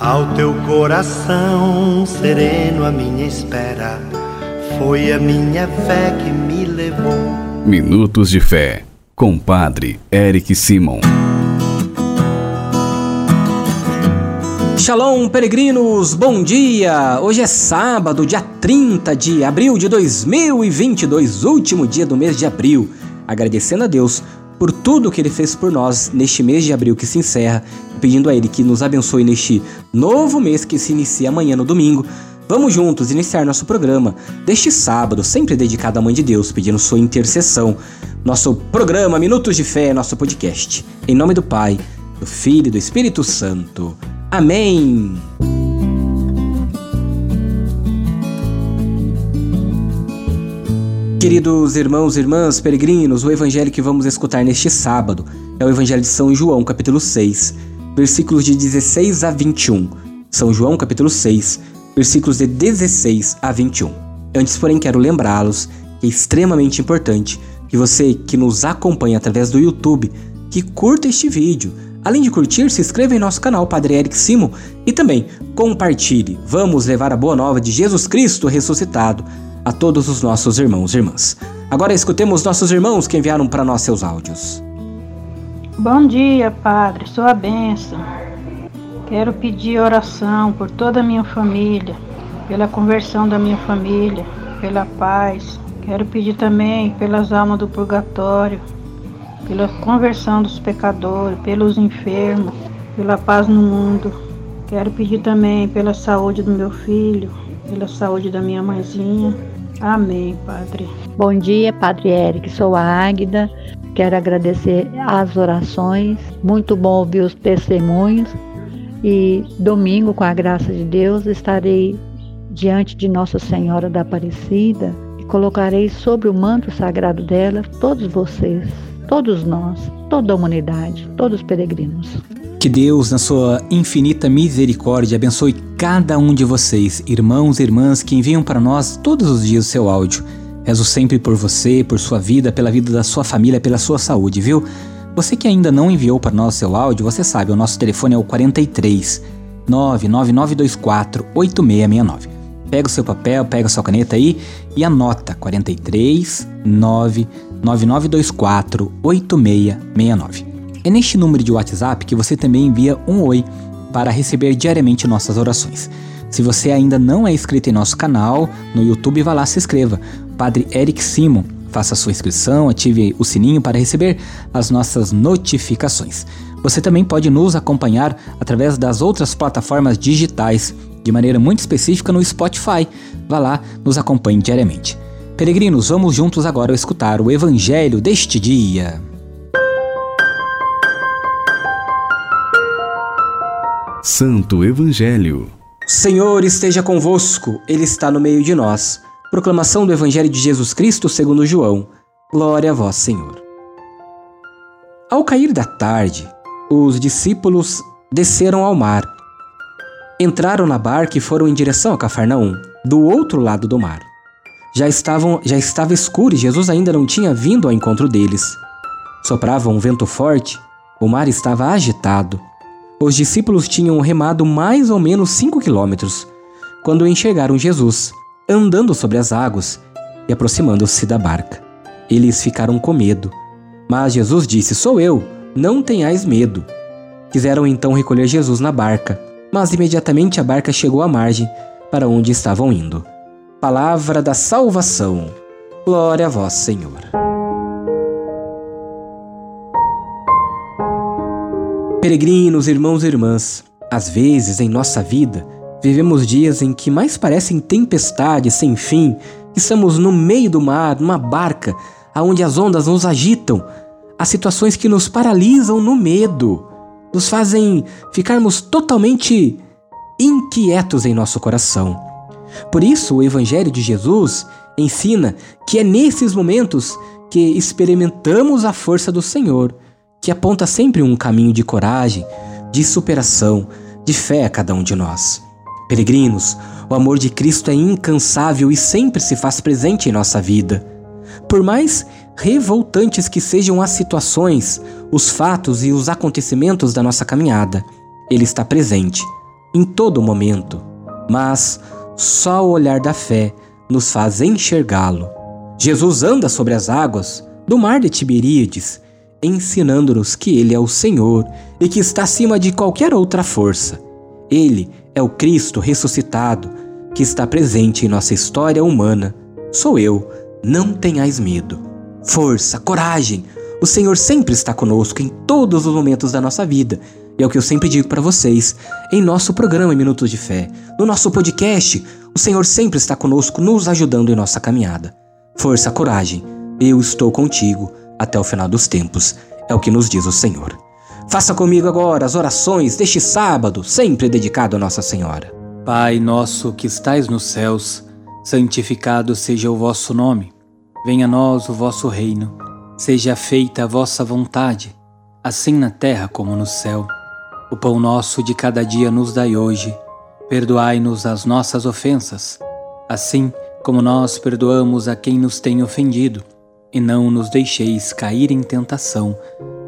Ao teu coração sereno, a minha espera foi a minha fé que me levou. Minutos de Fé, com Padre Eric Simon. Shalom, peregrinos, bom dia! Hoje é sábado, dia 30 de abril de 2022, último dia do mês de abril. Agradecendo a Deus por tudo que Ele fez por nós neste mês de abril que se encerra, pedindo a Ele que nos abençoe neste novo mês que se inicia amanhã no domingo. Vamos juntos iniciar nosso programa deste sábado, sempre dedicado à Mãe de Deus, pedindo sua intercessão. Nosso programa Minutos de Fé, nosso podcast. Em nome do Pai, do Filho e do Espírito Santo. Amém. Queridos irmãos e irmãs peregrinos, o evangelho que vamos escutar neste sábado é o Evangelho de São João, capítulo 6, versículos de 16 a 21. São João, capítulo 6, versículos de 16 a 21. Antes, porém, quero lembrá-los que é extremamente importante que você que nos acompanha através do YouTube, que curta este vídeo. Além de curtir, se inscreva em nosso canal Padre Eric Simon e também compartilhe. Vamos levar a boa nova de Jesus Cristo ressuscitado a todos os nossos irmãos e irmãs. Agora escutemos nossos irmãos que enviaram para nós seus áudios. Bom dia, Padre, sua bênção. Quero pedir oração por toda a minha família, pela conversão da minha família, pela paz. Quero pedir também pelas almas do purgatório, pela conversão dos pecadores, pelos enfermos, pela paz no mundo. Quero pedir também pela saúde do meu filho, pela saúde da minha mãezinha Amém, Padre. Bom dia, Padre Eric. Sou a Águida. Quero agradecer as orações. Muito bom ouvir os testemunhos. E domingo, com a graça de Deus, estarei diante de Nossa Senhora da Aparecida e colocarei sobre o manto sagrado dela todos vocês, todos nós, toda a humanidade, todos os peregrinos. Que Deus, na sua infinita misericórdia, abençoe cada um de vocês, irmãos e irmãs que enviam para nós todos os dias o seu áudio. Rezo sempre por você, por sua vida, pela vida da sua família, pela sua saúde, viu? Você que ainda não enviou para nós seu áudio, você sabe, o nosso telefone é o 43 99924 8669. Pega o seu papel, pega a sua caneta aí e anota 43 99924 8669. É neste número de WhatsApp que você também envia um oi para receber diariamente nossas orações. Se você ainda não é inscrito em nosso canal no YouTube, vá lá se inscreva. Padre Eric Simon, faça sua inscrição, ative o sininho para receber as nossas notificações. Você também pode nos acompanhar através das outras plataformas digitais, de maneira muito específica no Spotify. Vá lá, nos acompanhe diariamente. Peregrinos, vamos juntos agora escutar o Evangelho deste dia. Santo Evangelho. Senhor esteja convosco, Ele está no meio de nós. Proclamação do Evangelho de Jesus Cristo segundo João. Glória a vós, Senhor. Ao cair da tarde, os discípulos desceram ao mar. Entraram na barca e foram em direção a Cafarnaum, do outro lado do mar. Já estavam, já estava escuro e Jesus ainda não tinha vindo ao encontro deles. Soprava um vento forte, o mar estava agitado. Os discípulos tinham remado mais ou menos cinco quilômetros quando enxergaram Jesus andando sobre as águas e aproximando-se da barca. Eles ficaram com medo, mas Jesus disse: Sou eu, não tenhais medo. Quiseram então recolher Jesus na barca, mas imediatamente a barca chegou à margem para onde estavam indo. Palavra da salvação. Glória a vós, Senhor. Peregrinos, irmãos e irmãs, às vezes em nossa vida vivemos dias em que mais parecem tempestades sem fim, estamos no meio do mar, numa barca, aonde as ondas nos agitam, há situações que nos paralisam no medo, nos fazem ficarmos totalmente inquietos em nosso coração. Por isso, o Evangelho de Jesus ensina que é nesses momentos que experimentamos a força do Senhor que aponta sempre um caminho de coragem, de superação, de fé a cada um de nós. Peregrinos, o amor de Cristo é incansável e sempre se faz presente em nossa vida. Por mais revoltantes que sejam as situações, os fatos e os acontecimentos da nossa caminhada, Ele está presente, em todo momento, mas só o olhar da fé nos faz enxergá-lo. Jesus anda sobre as águas do mar de Tiberíades, ensinando-nos que Ele é o Senhor e que está acima de qualquer outra força. Ele é o Cristo ressuscitado que está presente em nossa história humana. Sou eu, não tenhais medo. Força, coragem! O Senhor sempre está conosco em todos os momentos da nossa vida. E é o que eu sempre digo para vocês em nosso programa Minutos de Fé, no nosso podcast. O Senhor sempre está conosco, nos ajudando em nossa caminhada. Força, coragem! Eu estou contigo até o final dos tempos, é o que nos diz o Senhor. Faça comigo agora as orações deste sábado, sempre dedicado a Nossa Senhora. Pai nosso que estais nos céus, santificado seja o vosso nome. Venha a nós o vosso reino. Seja feita a vossa vontade, assim na terra como no céu. O pão nosso de cada dia nos dai hoje. Perdoai-nos as nossas ofensas, assim como nós perdoamos a quem nos tem ofendido e não nos deixeis cair em tentação,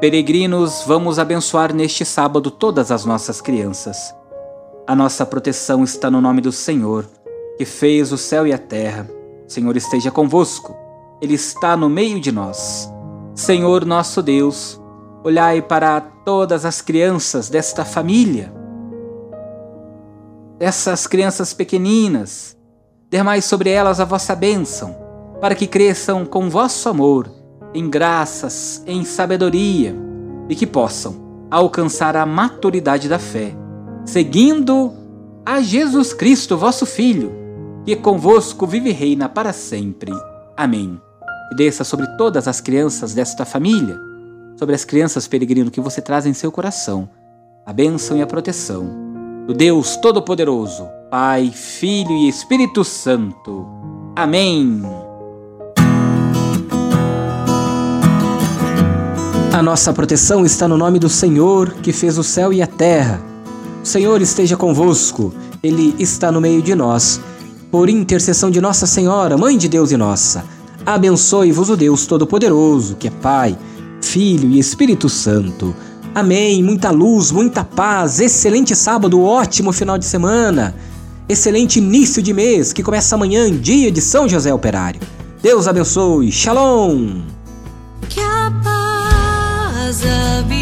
Peregrinos, vamos abençoar neste sábado todas as nossas crianças. A nossa proteção está no nome do Senhor, que fez o céu e a terra. Senhor esteja convosco, Ele está no meio de nós. Senhor nosso Deus, olhai para todas as crianças desta família, dessas crianças pequeninas, dermai sobre elas a vossa bênção, para que cresçam com vosso amor em graças, em sabedoria e que possam alcançar a maturidade da fé, seguindo a Jesus Cristo, vosso Filho, que convosco vive e reina para sempre. Amém. E desça sobre todas as crianças desta família, sobre as crianças peregrino que você traz em seu coração, a bênção e a proteção do Deus Todo-Poderoso, Pai, Filho e Espírito Santo. Amém. A nossa proteção está no nome do Senhor, que fez o céu e a terra. O Senhor esteja convosco, Ele está no meio de nós. Por intercessão de Nossa Senhora, Mãe de Deus e nossa, abençoe-vos o Deus Todo-Poderoso, que é Pai, Filho e Espírito Santo. Amém. Muita luz, muita paz, excelente sábado, ótimo final de semana, excelente início de mês que começa amanhã, dia de São José Operário. Deus abençoe. Shalom. because of.